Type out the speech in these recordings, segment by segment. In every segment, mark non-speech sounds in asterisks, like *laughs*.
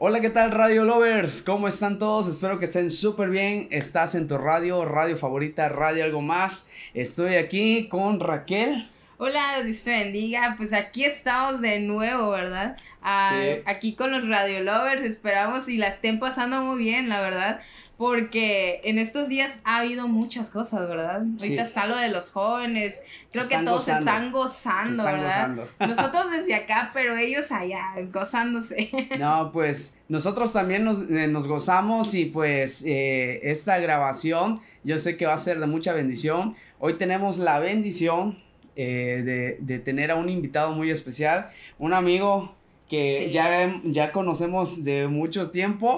Hola, ¿qué tal Radio Lovers? ¿Cómo están todos? Espero que estén súper bien. Estás en tu radio, radio favorita, radio algo más. Estoy aquí con Raquel. Hola, Dios te bendiga. Pues aquí estamos de nuevo, ¿verdad? Ah, aquí con los Radio Lovers. Esperamos y la estén pasando muy bien, la verdad porque en estos días ha habido muchas cosas, ¿verdad? Ahorita está lo de los jóvenes, creo que todos están gozando, ¿verdad? *laughs* Nosotros desde acá, pero ellos allá, gozándose. *laughs* No, pues nosotros también nos, eh, gozamos y pues eh, esta grabación yo sé que va a ser de mucha bendición. Hoy tenemos la bendición eh, de, de tener a un invitado muy especial, un amigo que ya, ya conocemos de mucho tiempo,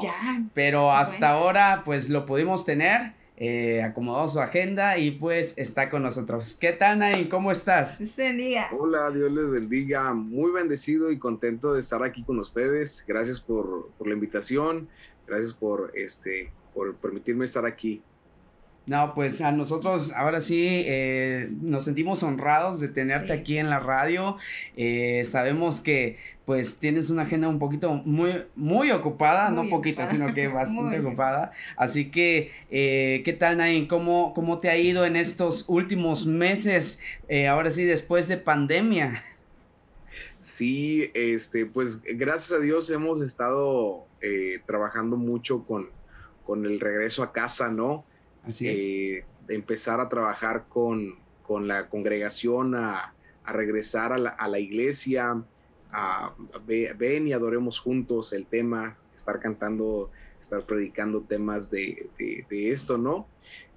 pero hasta ahora pues lo pudimos tener. Eh, acomodó su agenda y pues está con nosotros. ¿Qué tal, Nain? ¿Cómo estás? bendiga. Hola, Dios les bendiga. Muy bendecido y contento de estar aquí con ustedes. Gracias por, por la invitación. Gracias por, este, por permitirme estar aquí. No, pues a nosotros ahora sí eh, nos sentimos honrados de tenerte aquí en la radio. Eh, sabemos que pues tienes una agenda un poquito muy, muy ocupada, no poquita, sino que *laughs* bastante ocupada. Así que, eh, ¿qué tal, Nain? ¿Cómo, ¿Cómo te ha ido en estos últimos meses, ahora sí, después de pandemia? Sí, este, pues gracias a Dios hemos estado trabajando mucho con, con el regreso a casa, ¿no? Así eh, empezar a trabajar con, con la congregación, a, a regresar a la, a la, iglesia, a, ven y adoremos juntos el tema, estar cantando, estar predicando temas de, de, esto, ¿no?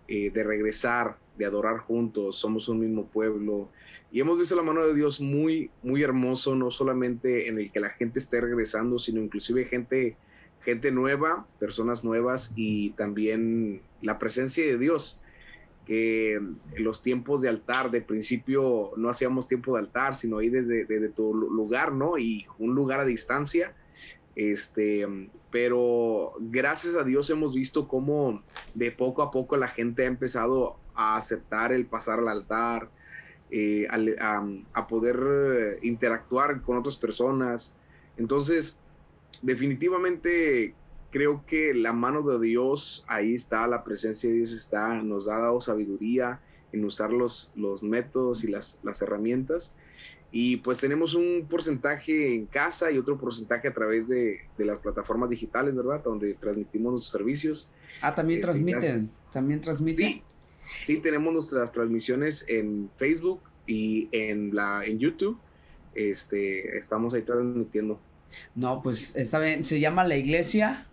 Eh, de regresar, de adorar juntos, somos un mismo pueblo. Y hemos visto la mano de Dios muy, muy hermoso, no solamente en el que la gente esté regresando, sino inclusive gente gente nueva, personas nuevas y también la presencia de Dios, que los tiempos de altar, de principio no hacíamos tiempo de altar, sino ahí desde, desde tu lugar, ¿no? Y un lugar a distancia. Este, pero gracias a Dios hemos visto cómo de poco a poco la gente ha empezado a aceptar el pasar al altar, eh, a, a, poder interactuar con otras personas. Entonces, definitivamente creo que la mano de Dios ahí está, la presencia de Dios está, nos ha dado sabiduría en usar los, los métodos y las, las herramientas. Y pues tenemos un porcentaje en casa y otro porcentaje a través de, de las plataformas digitales, ¿verdad? Donde transmitimos nuestros servicios. Ah, también este, transmiten, también transmiten. Sí, sí, tenemos nuestras transmisiones en Facebook y en, la, en YouTube. Este, estamos ahí transmitiendo. No, pues está bien. ¿Se llama la iglesia?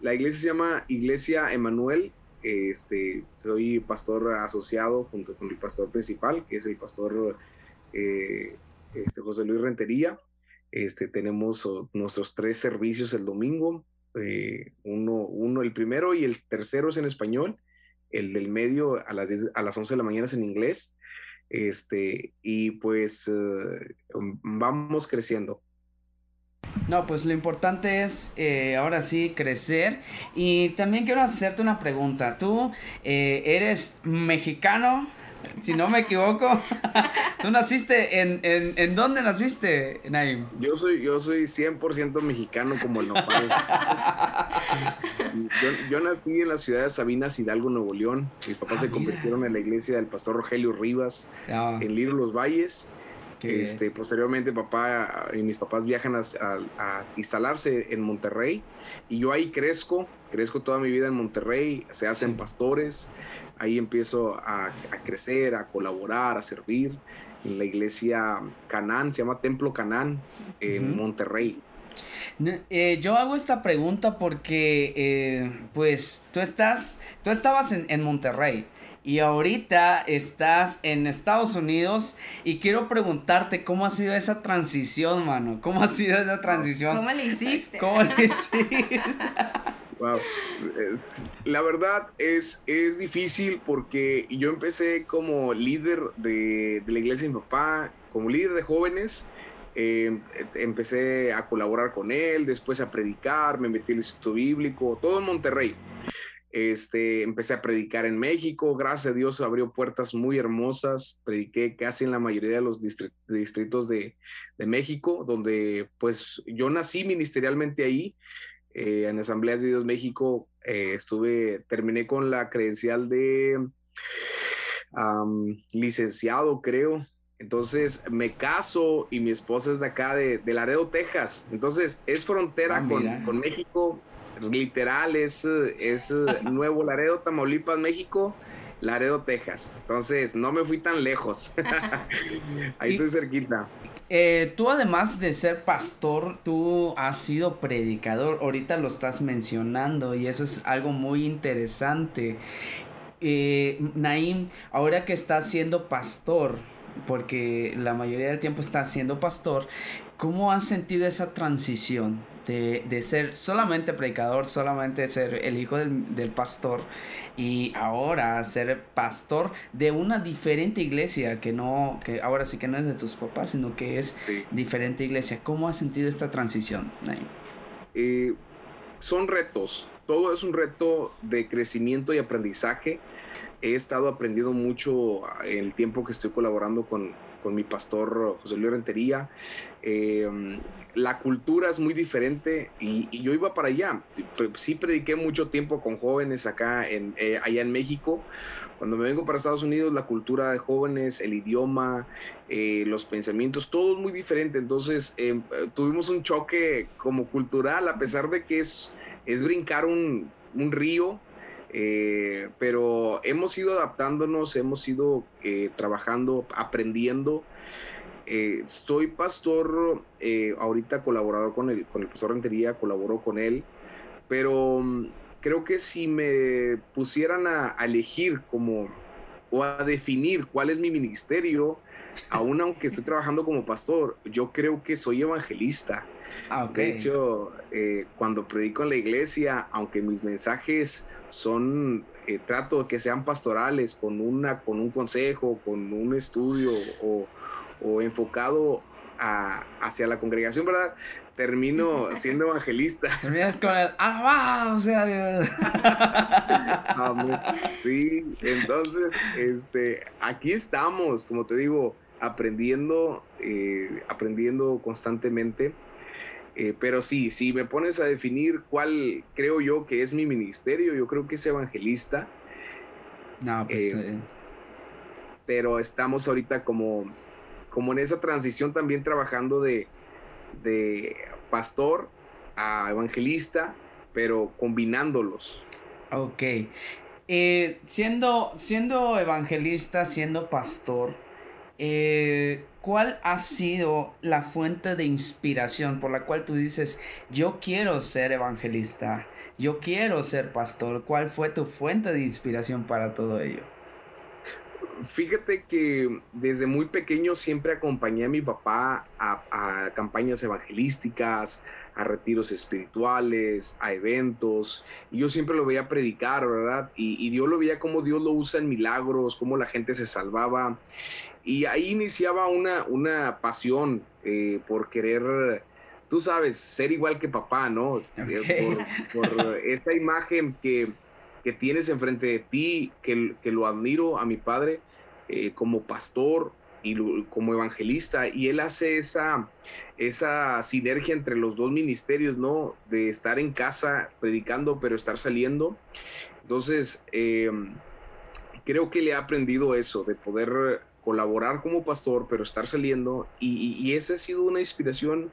La iglesia se llama Iglesia Emanuel. Este, soy pastor asociado junto con el pastor principal, que es el pastor eh, este, José Luis Rentería. Este, tenemos nuestros tres servicios el domingo. Eh, uno, uno, el primero y el tercero es en español. El del medio a las, a las 11 de la mañana es en inglés. Este, y pues eh, vamos creciendo. No, pues lo importante es eh, ahora sí crecer. Y también quiero hacerte una pregunta. ¿Tú eh, eres mexicano? Si no me equivoco. *laughs* ¿Tú naciste en, en, en dónde naciste, Naim? Yo soy, yo soy 100% mexicano como el nopal. *laughs* yo, yo, nací en la ciudad de Sabinas, Hidalgo, Nuevo León. Mis papás ah, se convirtieron en la iglesia del pastor Rogelio Rivas ah. en Liro Los Valles. Este, posteriormente papá y mis papás viajan a, instalarse en Monterrey y yo ahí crezco, crezco toda mi vida en Monterrey, se hacen pastores, ahí empiezo a, crecer, a colaborar, a servir en la iglesia Canán, se llama Templo Canán en Monterrey. Eh, yo hago esta pregunta porque, eh, pues, tú estás, tú estabas en, en Monterrey y ahorita estás en Estados Unidos y quiero preguntarte cómo ha sido esa transición, mano. ¿Cómo ha sido esa transición? ¿Cómo le hiciste? *laughs* ¿Cómo le hiciste? Wow. La verdad es, es difícil porque yo empecé como líder de, de la iglesia de mi papá, como líder de jóvenes. Eh, empecé a colaborar con él, después a predicar, me metí en el Instituto Bíblico, todo en Monterrey. Este, empecé a predicar en México, gracias a Dios abrió puertas muy hermosas, prediqué casi en la mayoría de los distritos de, de México, donde pues yo nací ministerialmente ahí, eh, en Asambleas de Dios México, eh, estuve, terminé con la credencial de licenciado, creo, entonces me caso y mi esposa es de acá, de, de Laredo, Texas. Entonces es frontera ah, con, con, México literal es, es *laughs* Nuevo Laredo, Tamaulipas, México, Laredo, Texas. Entonces, no me fui tan lejos. *laughs* Ahí estoy cerquita. Eh, tú además de ser pastor, tú has sido predicador, ahorita lo estás mencionando y eso es algo muy interesante. Eh, Naim, ahora que estás siendo pastor, porque la mayoría del tiempo estás siendo pastor, ¿cómo has sentido esa transición? De, ser solamente predicador, solamente ser el hijo del, pastor y ahora ser pastor de una diferente iglesia que no, que ahora sí que no es de tus papás, sino que es diferente iglesia. ¿Cómo has sentido esta transición, eh, son retos, todo es un reto de crecimiento y aprendizaje. He estado aprendiendo mucho en el tiempo que estoy colaborando con, con mi pastor José Luis. Eh, la cultura es muy diferente y, yo iba para allá. Sí prediqué mucho tiempo con jóvenes acá, en, eh, allá en México. Cuando me vengo para Estados Unidos, la cultura de jóvenes, el idioma, eh, los pensamientos, todo es muy diferente. Entonces tuvimos un choque como cultural, a pesar de que es, es brincar un, un río, eh, pero hemos ido adaptándonos, hemos ido eh, trabajando, aprendiendo. Eh, estoy pastor, ahorita colaborador con el, con el pastor Rentería, colaboro con él, pero mm, creo que si me pusieran a, elegir como o a definir cuál es mi ministerio, aún aunque estoy trabajando como pastor, yo creo que soy evangelista. Ah, De hecho, cuando predico en la iglesia, aunque mis mensajes son, eh, trato de que sean pastorales, con, una, con un consejo, con un estudio o, o enfocado a, hacia la congregación, ¿verdad? Termino *laughs* siendo evangelista. Terminas con el alabado sea Dios. *laughs* sí, entonces, este, aquí estamos, como te digo, aprendiendo, eh, aprendiendo constantemente. Eh, pero sí, si me pones a definir cuál creo yo que es mi ministerio, yo creo que es evangelista. No, pues. Eh, eh. Pero estamos ahorita como, como en esa transición también trabajando de, de pastor a evangelista, pero combinándolos. Ok. siendo, siendo evangelista, siendo pastor, eh, ¿cuál ha sido la fuente de inspiración por la cual tú dices, yo quiero ser evangelista, yo quiero ser pastor? ¿Cuál fue tu fuente de inspiración para todo ello? Fíjate que desde muy pequeño siempre acompañé a mi papá a, campañas evangelísticas, a retiros espirituales, a eventos, y yo siempre lo veía predicar, ¿verdad? Y, y Dios lo veía como Dios lo usa en milagros, cómo la gente se salvaba. Y ahí iniciaba una, una pasión eh, por querer, tú sabes, ser igual que papá, ¿no? Eh, por, esa imagen que, que, tienes enfrente de ti, que, que lo admiro a mi padre eh, como pastor y como evangelista, y él hace esa, esa sinergia entre los dos ministerios, ¿no? De estar en casa predicando, pero estar saliendo. Entonces, creo que le ha aprendido eso, de poder colaborar como pastor, pero estar saliendo. Y, esa ha sido una inspiración.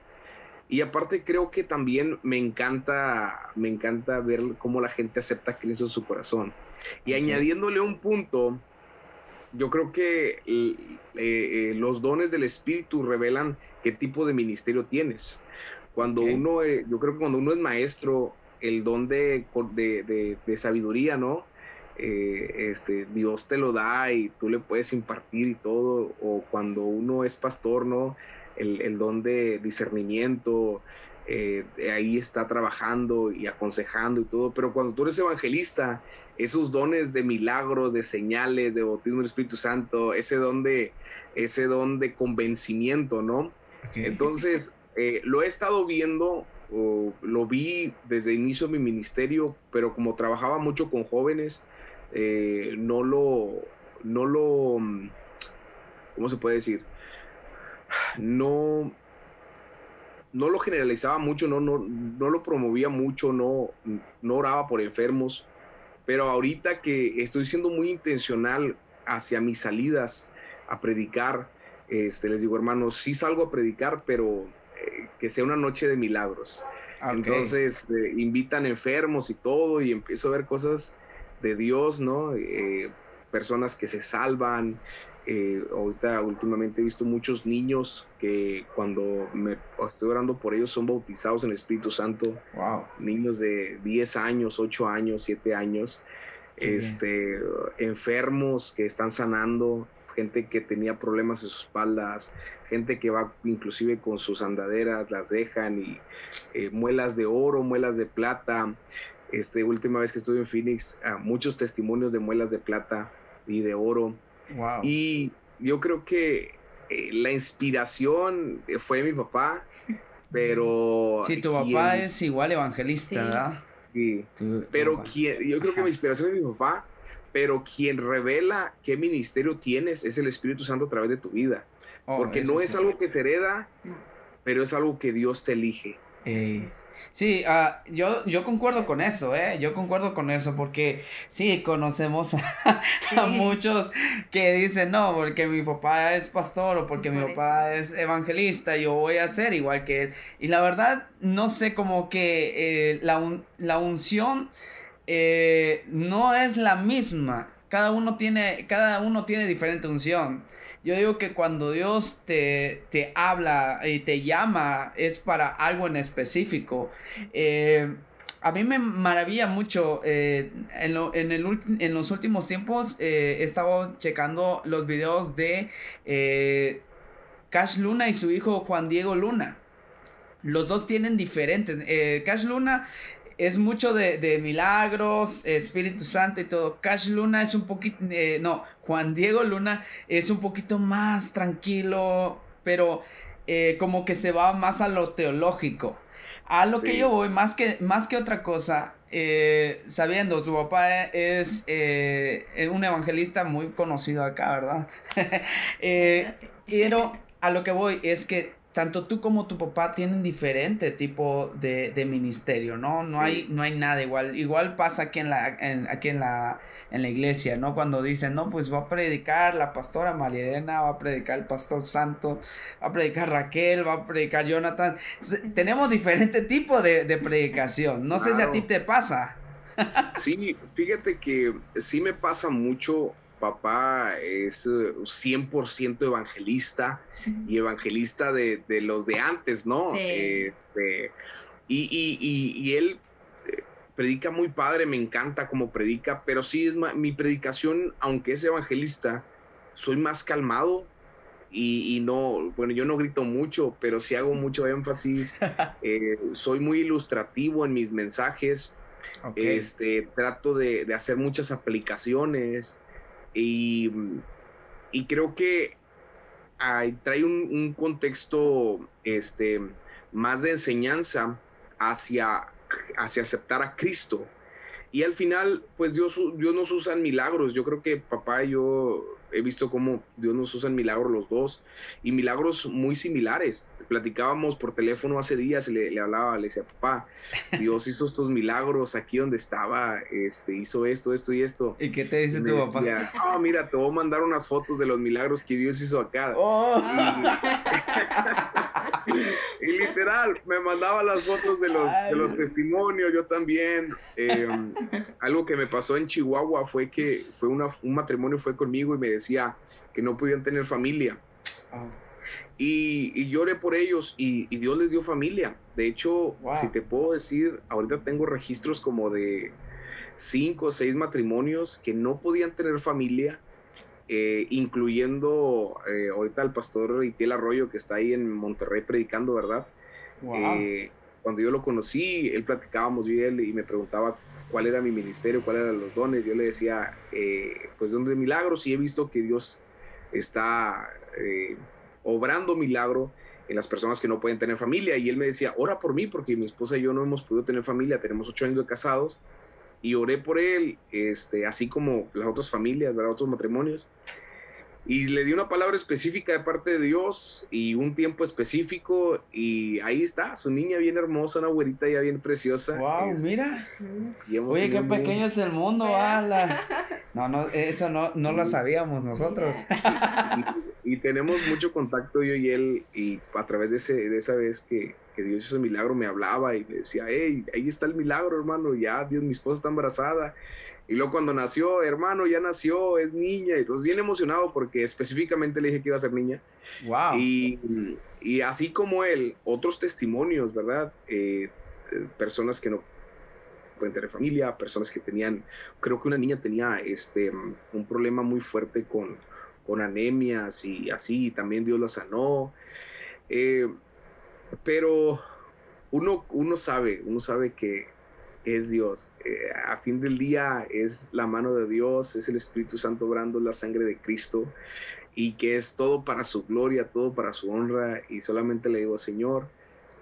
Y aparte creo que también me encanta, me encanta ver cómo la gente acepta a Cristo en su corazón. Y añadiéndole un punto, yo creo que eh, eh, los dones del Espíritu revelan qué tipo de ministerio tienes. Cuando uno, eh, yo creo que cuando uno es maestro, el don de, de, de sabiduría, ¿no? Este, Dios te lo da y tú le puedes impartir y todo, o cuando uno es pastor, ¿no? El, don de discernimiento, eh, ahí está trabajando y aconsejando y todo, pero cuando tú eres evangelista, esos dones de milagros, de señales, de bautismo del Espíritu Santo, ese don de, ese don de convencimiento, ¿no? Entonces, eh, lo he estado viendo lo vi desde el inicio de mi ministerio, pero como trabajaba mucho con jóvenes, eh, no lo, no lo, mm, ¿cómo se puede decir? No, no lo generalizaba mucho, no, no, no lo promovía mucho, no, no oraba por enfermos, pero ahorita que estoy siendo muy intencional hacia mis salidas a predicar, este, les digo, hermanos, sí salgo a predicar, pero eh, que sea una noche de milagros. Entonces eh, invitan enfermos y todo y empiezo a ver cosas de Dios, ¿no? Eh, personas que se salvan. Ahorita últimamente he visto muchos niños que cuando me estoy orando por ellos son bautizados en el Espíritu Santo. Wow. Niños de 10 años, 8 años, 7 años. este, enfermos que están sanando, gente que tenía problemas en sus espaldas, gente que va inclusive con sus andaderas, las dejan y eh, muelas de oro, muelas de plata. Este, última vez que estuve en Phoenix, ah, muchos testimonios de muelas de plata y de oro. Y yo creo que eh, la inspiración fue mi papá, *laughs* pero... Sí, tu papá es igual evangelista, ¿verdad? Sí, pero yo creo que mi inspiración es mi papá, pero quien revela qué ministerio tienes es el Espíritu Santo a través de tu vida. Oh, Porque no es algo que te hereda, pero es algo que Dios te elige. Sí, ah, yo, yo concuerdo con eso, ¿eh? Yo concuerdo con eso porque sí, conocemos a, *laughs* muchos que dicen, no, porque mi papá es pastor o porque mi papá es evangelista, yo voy a ser igual que él. Y la verdad, no sé, como que eh, la, la unción eh, no es la misma. Cada uno tiene, cada uno tiene diferente unción. Yo digo que cuando Dios te, te habla y te llama es para algo en específico. Eh, a mí me maravilla mucho. Eh, en, en, el, en, los últimos tiempos he estado checando los videos de Cash Luna y su hijo Juan Diego Luna. Los dos tienen diferentes. Cash Luna es mucho de, milagros, Espíritu Santo y todo. Cash Luna es un poquito, eh, no, Juan Diego Luna es un poquito más tranquilo, pero eh, como que se va más a lo teológico. A lo que yo voy, más que, más que otra cosa, eh, sabiendo, su papá es un evangelista muy conocido acá, ¿verdad? *laughs* pero a lo que voy es que tanto tú como tu papá tienen diferente tipo de, de ministerio, ¿no? No hay, no hay nada igual. Igual pasa aquí en la, en, aquí en la, en la iglesia, ¿no? Cuando dicen, no, pues va a predicar la pastora Marielena, va a predicar el pastor Santo, va a predicar Raquel, va a predicar Jonathan. tenemos diferente tipo de, de predicación. No sé si a ti te pasa. sí, fíjate que sí me pasa mucho papá es 100% eh, evangelista y evangelista de, los de antes, ¿no? Este, y, él eh, predica muy padre, me encanta como predica, pero sí es mi predicación, aunque es evangelista, soy más calmado y, no, bueno, yo no grito mucho, pero sí hago *laughs* mucho énfasis, *laughs* eh, soy muy ilustrativo en mis mensajes. Este, trato de, de, hacer muchas aplicaciones, y, creo que trae un, contexto este, más de enseñanza hacia, hacia aceptar a Cristo. Y al final, pues Dios, Dios nos usa milagros. Yo creo que papá y yo he visto cómo Dios nos usa en milagros los dos y milagros muy similares platicábamos por teléfono hace días, le, le hablaba, le decía, papá, *laughs* Dios hizo estos milagros aquí donde estaba, este, hizo esto, esto y esto. ¿Y qué te dice tu papá? No, mira, te voy a mandar unas fotos de los milagros que Dios hizo acá. Oh. Y, literal, me mandaba las fotos de los, de los testimonios, yo también. Em, algo que me pasó en Chihuahua fue que fue una, un matrimonio fue conmigo y me decía que no podían tener familia. Ah. Y, lloré por ellos y, Dios les dio familia. De hecho, si te puedo decir, ahorita tengo registros como de cinco o seis matrimonios que no podían tener familia, eh, incluyendo eh, ahorita el pastor Itiel Arroyo que está ahí en Monterrey predicando, ¿verdad? Eh, cuando yo lo conocí, él platicábamos yo y él y me preguntaba cuál era mi ministerio, cuáles eran los dones. Yo le decía, pues don de milagros y he visto que Dios está obrando milagro en las personas que no pueden tener familia. Y él me decía, ora por mí, porque mi esposa y yo no hemos podido tener familia, tenemos ocho años de casados. Y oré por él, este, así como las otras familias, ¿verdad? otros matrimonios y le di una palabra específica de parte de Dios y un tiempo específico y ahí está, su niña bien hermosa, una güerita ya bien preciosa. Wow, este, mira. Oye, qué pequeño es el mundo, ala. *laughs* No, no, eso no, no lo sabíamos nosotros. *laughs* Y, tenemos mucho contacto yo y él y a través de, ese, de esa vez que, que Dios hizo milagro me hablaba y me decía, hey, ahí está el milagro, hermano, ya, Dios, mi esposa está embarazada y luego cuando nació, hermano, ya nació, es niña. Entonces bien emocionado porque específicamente le dije que iba a ser niña. Wow. Y, y así como él, otros testimonios, ¿verdad? Eh, eh, personas que no pueden tener familia, personas que tenían, creo que una niña tenía este, un problema muy fuerte con, con anemias y así, y también Dios la sanó. Eh, pero uno, uno sabe, uno sabe que es Dios. Eh, a fin del día es la mano de Dios, es el Espíritu Santo obrando la sangre de Cristo y que es todo para su gloria, todo para su honra. Y solamente le digo, Señor,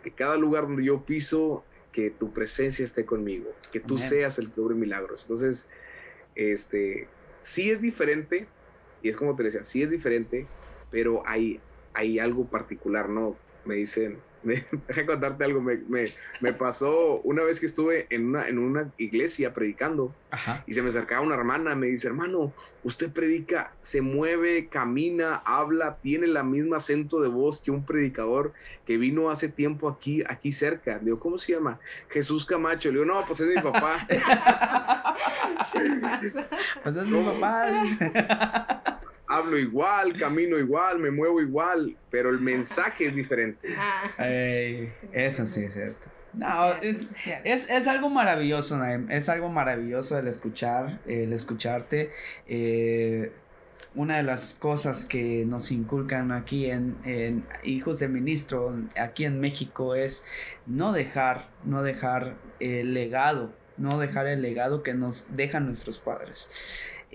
que cada lugar donde yo piso, que tu presencia esté conmigo, que tú seas el que obre milagros. Entonces, este, sí es diferente, y es como te decía, sí es diferente, pero hay, hay algo particular, ¿no? Me dicen, *laughs* deja contarte algo, me, me, me, pasó una vez que estuve en una, en una iglesia predicando y se me acercaba una hermana, me dice, hermano, usted predica, se mueve, camina, habla, tiene el mismo acento de voz que un predicador que vino hace tiempo aquí, aquí cerca. Digo, ¿cómo se llama? Jesús Camacho. Le digo, no, pues es mi papá. *laughs* pues es mi papá *laughs* hablo igual, camino igual, me muevo igual, pero el mensaje es diferente. Ah. eso sí es cierto. No, es, es, algo maravilloso, Naim. Es algo maravilloso el escuchar, el escucharte. Eh, una de las cosas que nos inculcan aquí en, en, Hijos de Ministro, aquí en México, es no dejar, no dejar el legado, no dejar el legado que nos dejan nuestros padres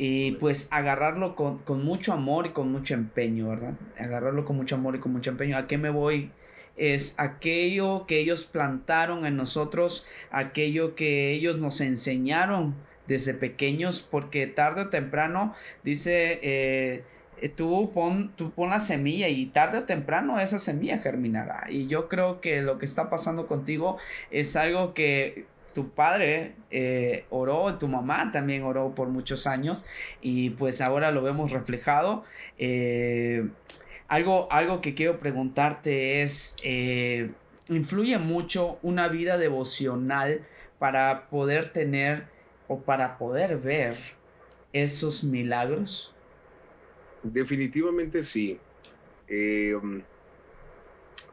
y pues agarrarlo con, mucho amor y con mucho empeño, ¿verdad? Agarrarlo con mucho amor y con mucho empeño. ¿A qué me voy? Es aquello que ellos plantaron en nosotros, aquello que ellos nos enseñaron desde pequeños, porque tarde o temprano, dice, eh, tú, pon, tú pon la semilla y tarde o temprano esa semilla germinará. Y yo creo que lo que está pasando contigo es algo que tu padre eh, oró, tu mamá también oró por muchos años y pues ahora lo vemos reflejado. Eh, algo, algo que quiero preguntarte es, eh, ¿influye mucho una vida devocional para poder tener o para poder ver esos milagros? Definitivamente sí.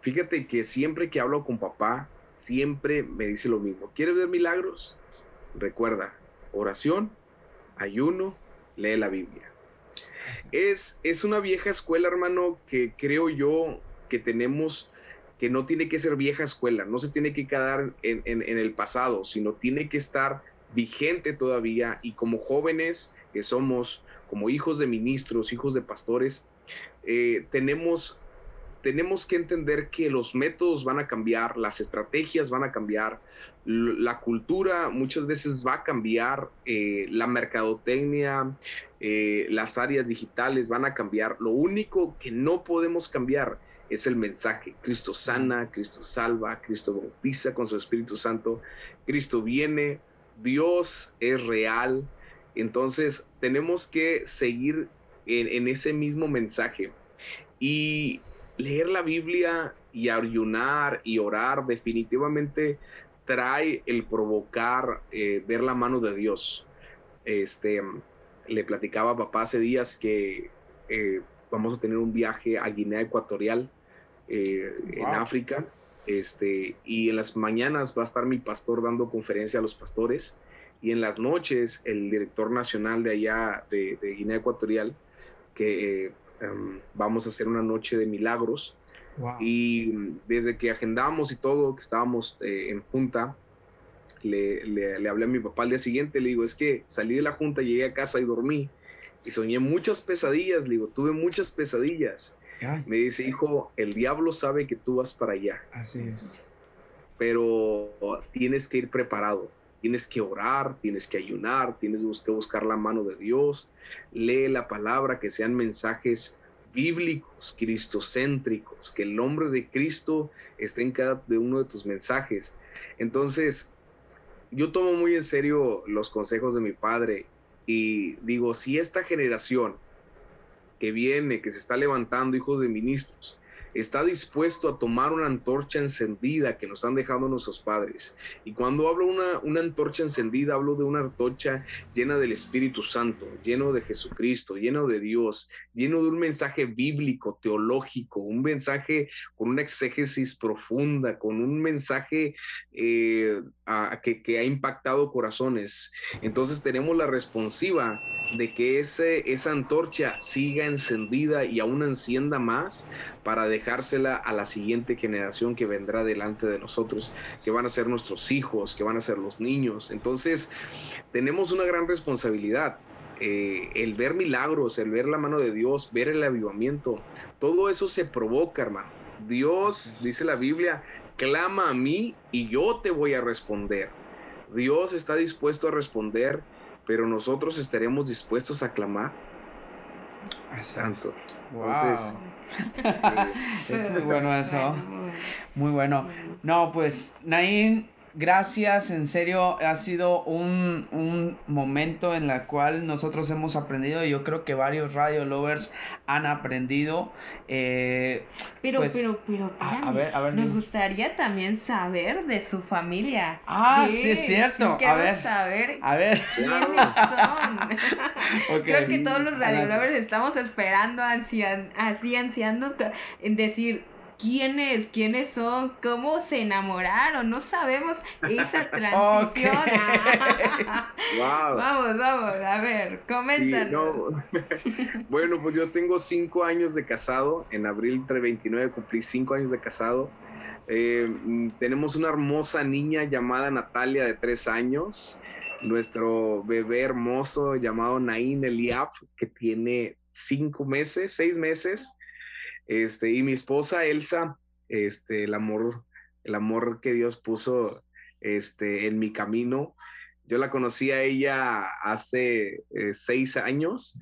fíjate que siempre que hablo con papá, siempre me dice lo mismo. ¿Quieres ver milagros? Recuerda, oración, ayuno, lee la Biblia. Es, es una vieja escuela, hermano, que creo yo que tenemos, que no tiene que ser vieja escuela, no se tiene que quedar en, el pasado, sino tiene que estar vigente todavía y como jóvenes que somos, como hijos de ministros, hijos de pastores, eh, tenemos tenemos que entender que los métodos van a cambiar, las estrategias van a cambiar, la cultura muchas veces va a cambiar, eh, la mercadotecnia, eh, las áreas digitales van a cambiar. Lo único que no podemos cambiar es el mensaje. Cristo sana, Cristo salva, Cristo bautiza con su Espíritu Santo, Cristo viene, Dios es real. Entonces tenemos que seguir en, en ese mismo mensaje. Y leer la Biblia y ayunar y orar definitivamente trae el provocar eh, ver la mano de Dios. Este, le platicaba a papá hace días que eh, vamos a tener un viaje a Guinea Ecuatorial eh, en África. Este, y en las mañanas va a estar mi pastor dando conferencia a los pastores y en las noches el director nacional de allá de, de Guinea Ecuatorial que Em, vamos a hacer una noche de milagros. Y desde que agendamos y todo, que estábamos eh, en junta, le, le, hablé a mi papá al día siguiente, le digo, es que salí de la junta, llegué a casa y dormí y soñé muchas pesadillas, le digo, tuve muchas pesadillas. Me dice, hijo, el diablo sabe que tú vas para allá. Así es. Pero tienes que ir preparado. Tienes que orar, tienes que ayunar, tienes que buscar la mano de Dios. Lee la palabra, que sean mensajes bíblicos, cristocéntricos, que el nombre de Cristo esté en cada uno de tus mensajes. Entonces, yo tomo muy en serio los consejos de mi padre y digo, si esta generación que viene, que se está levantando, hijos de ministros, está dispuesto a tomar una antorcha encendida que nos han dejado nuestros padres. Y cuando hablo una, una antorcha encendida, hablo de una antorcha llena del Espíritu Santo, lleno de Jesucristo, lleno de Dios, lleno de un mensaje bíblico, teológico, un mensaje con una exégesis profunda, con un mensaje eh, que, que ha impactado corazones. Entonces tenemos la responsiva de que ese, esa antorcha siga encendida y aún encienda más para dejársela a la siguiente generación que vendrá delante de nosotros, que van a ser nuestros hijos, que van a ser los niños. Entonces, tenemos una gran responsabilidad. Eh, el ver milagros, el ver la mano de Dios, ver el avivamiento, todo eso se provoca, hermano. Dios, dice la Biblia, clama a mí y yo te voy a responder. Dios está dispuesto a responder pero nosotros estaremos dispuestos a clamar. Santo. Entonces, *laughs* es muy bueno eso. Muy bueno. No, pues Nain gracias, en serio, ha sido un, un momento en el cual nosotros hemos aprendido y yo creo que varios radio lovers han aprendido. Eh, pero, pues, pero, pero, a, ver, a ver, nos gustaría también saber de su familia. Ah, sí, es cierto. a ver, saber a ver. quiénes son. *laughs* *laughs* Creo que todos los radio lovers estamos esperando ansian, así ansiando en decir quiénes, quiénes son, cómo se enamoraron, no sabemos esa *laughs* transición. *laughs* Vamos, vamos, a ver, coméntanos. *laughs* bueno, pues yo tengo cinco años de casado, en abril entre 29 cumplí cinco años de casado. Eh, tenemos una hermosa niña llamada Natalia de tres años, nuestro bebé hermoso llamado Nain Eliab, que tiene cinco meses, seis meses. Este, y mi esposa Elsa, este, el amor, el amor que Dios puso este, en mi camino. Yo la conocí a ella hace eh, seis años.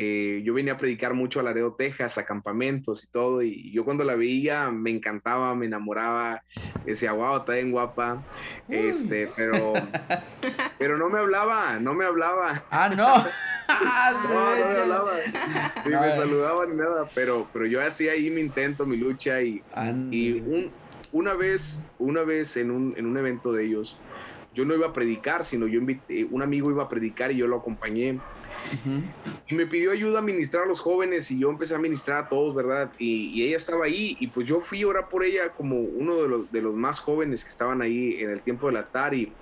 Eh, yo venía a predicar mucho a Laredo, Texas, a campamentos y todo, y yo cuando la veía me encantaba, me enamoraba, decía, wow, está bien guapa, este, pero, *laughs* pero no me hablaba, no me hablaba. Ah, no. *laughs* no, no me hablaba. Ni me saludaba ni nada, pero, pero yo hacía ahí mi intento, mi lucha y, y un, una vez, una vez en un, en un evento de ellos, yo no iba a predicar, sino yo invité, un amigo iba a predicar y yo lo acompañé. Y me pidió ayuda a ministrar a los jóvenes y yo empecé a ministrar a todos, ¿verdad? Y, ella estaba ahí y pues yo fui a orar por ella como uno de los, de los más jóvenes que estaban ahí en el tiempo del altar y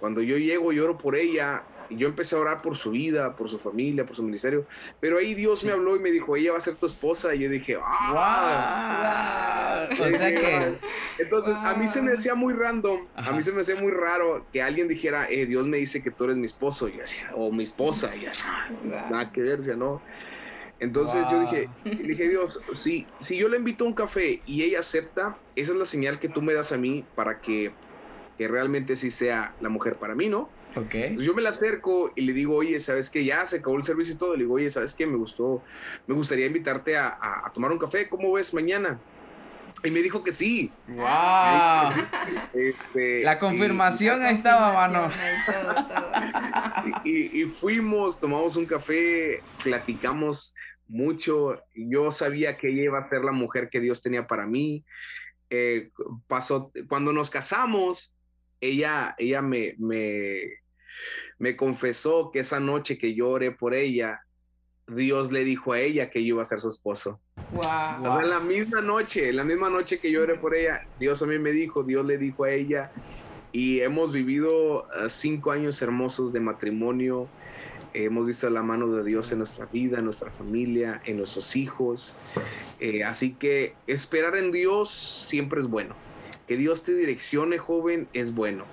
cuando yo llego y oro por ella, y yo empecé a orar por su vida, por su familia, por su ministerio. Pero ahí Dios me habló y me dijo, ella va a ser tu esposa. Y yo dije, ¡ah! O sea que... Entonces, a mí se me hacía muy random, a mí se me hacía muy raro que alguien dijera, eh, Dios me dice que tú eres mi esposo. Y decía, o mi esposa. Y ya, nada que ver, ya no. Entonces yo dije, dije, Dios, si, si yo le invito a un café y ella acepta, esa es la señal que tú me das a mí para que, que realmente sí sea la mujer para mí, ¿no? Yo me la acerco y le digo, oye, ¿sabes qué? Ya se acabó el servicio y todo. Le digo, oye, ¿sabes qué? Me gustó, me gustaría invitarte a, a, tomar un café. ¿Cómo ves mañana? Y me dijo que sí. ¡Wow! Este, la confirmación ahí estaba, mano. *laughs* Y, y, fuimos, tomamos un café, platicamos mucho. Yo sabía que ella iba a ser la mujer que Dios tenía para mí. Eh, pasó, cuando nos casamos, ella, ella me, me, me confesó que esa noche que yo oré por ella, Dios le dijo a ella que yo iba a ser su esposo. Wow. O sea, en la misma noche, en la misma noche que yo oré por ella, Dios a mí me dijo, Dios le dijo a ella, y hemos vivido eh, cinco años hermosos de matrimonio. hemos visto la mano de Dios en nuestra vida, en nuestra familia, en nuestros hijos. Eh, así que esperar en Dios siempre es bueno. Que Dios te direccione, joven, es bueno.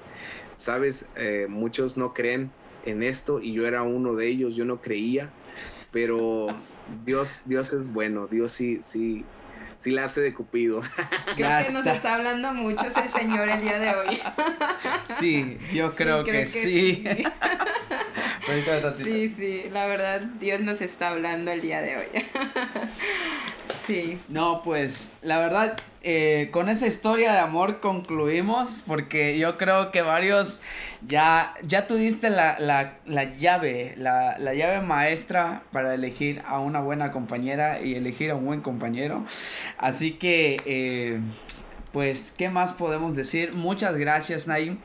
Sabes, eh, muchos no creen en esto y yo era uno de ellos, yo no creía, pero *laughs* Dios, Dios es bueno, Dios sí, sí, sí la hace de Cupido. *laughs* Creo que nos está hablando mucho ese señor el día de hoy. *laughs* Sí, yo creo, que, sí. Sí. sí, la verdad, Dios nos está hablando el día de hoy. Sí. No, pues la verdad, eh, con esa historia de amor concluimos porque yo creo que varios ya, ya tuviste la, la, la llave, la, la, llave maestra para elegir a una buena compañera y elegir a un buen compañero. Así que, eh, pues, ¿qué más podemos decir? Muchas gracias, Naim.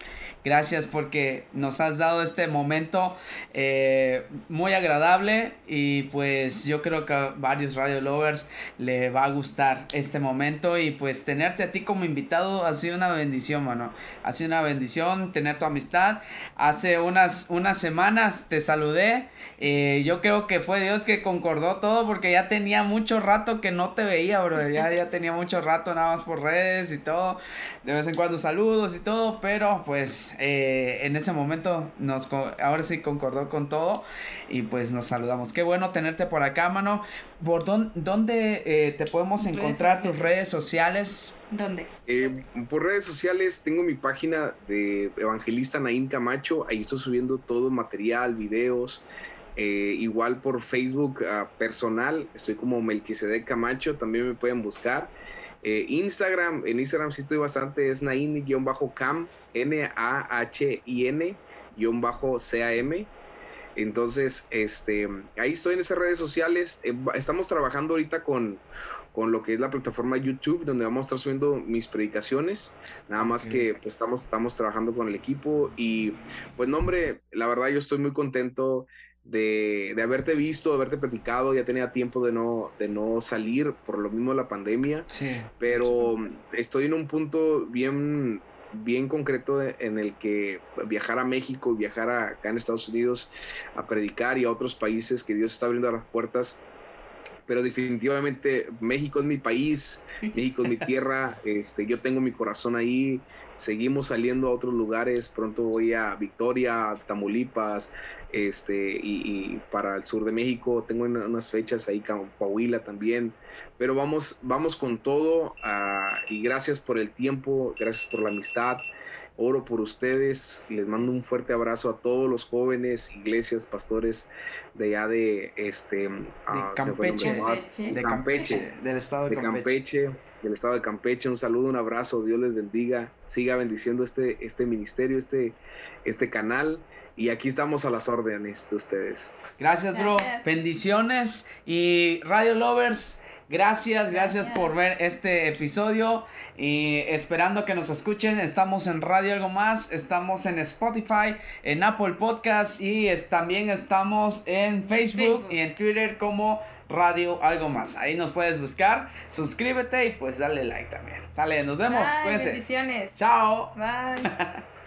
Gracias porque nos has dado este momento eh, muy agradable y pues yo creo que a varios radio lovers le va a gustar este momento y pues tenerte a ti como invitado ha sido una bendición, mano. Ha sido una bendición tener tu amistad. Hace unas, unas semanas te saludé eh, yo creo que fue Dios que concordó todo porque ya tenía mucho rato que no te veía, bro. Ya, ya tenía mucho rato nada más por redes y todo. De vez en cuando saludos y todo, pero pues eh, en ese momento nos ahora sí concordó con todo y pues nos saludamos. Qué bueno tenerte por acá, mano. ¿Por dónde, eh, te podemos encontrar tus redes sociales? ¿Dónde? por redes sociales tengo mi página de Evangelista Naín Camacho. Ahí estoy subiendo todo material, videos. Eh, igual por Facebook ah, personal, estoy como Melquisedec Camacho, también me pueden buscar. Eh, Instagram, en Instagram sí estoy bastante, es Nain-Cam, N-A-H-I-N-C-A-M. Entonces, este, ahí estoy en esas redes sociales. Eh, estamos trabajando ahorita con, con lo que es la plataforma YouTube, donde vamos a estar subiendo mis predicaciones. Nada más que pues estamos, estamos trabajando con el equipo y pues no, hombre, la verdad yo estoy muy contento de, de, haberte visto, de haberte platicado, ya tenía tiempo de no, de no salir por lo mismo de la pandemia, sí, pero estoy en un punto bien, bien concreto en el que viajar a México y viajar acá en Estados Unidos a predicar y a otros países que Dios está abriendo las puertas, pero definitivamente México es mi país, México es mi tierra, *laughs* este, yo tengo mi corazón ahí, seguimos saliendo a otros lugares, pronto voy a Victoria, Tamaulipas, este, y, para el sur de México tengo unas fechas ahí, Coahuila también, pero vamos, vamos con todo ah, y gracias por el tiempo, gracias por la amistad, oro por ustedes, les mando un fuerte abrazo a todos los jóvenes, iglesias, pastores de allá de este ah, Campeche, de Campeche, del estado de, Campeche del estado de Campeche. Un saludo, un abrazo, Dios les bendiga, siga bendiciendo este, este ministerio, este, este canal. Y aquí estamos a las órdenes de ustedes. Gracias, bro. Bendiciones. Y Radio Lovers, gracias, gracias, por ver este episodio. Y esperando que nos escuchen. Estamos en Radio Algo Más. Estamos en Spotify, en Apple Podcast. Y también estamos en Facebook, y en Twitter como Radio Algo Más. Ahí nos puedes buscar. Suscríbete y pues dale like también. Dale, nos vemos. Bye, bendiciones. Chao. Bye. *laughs*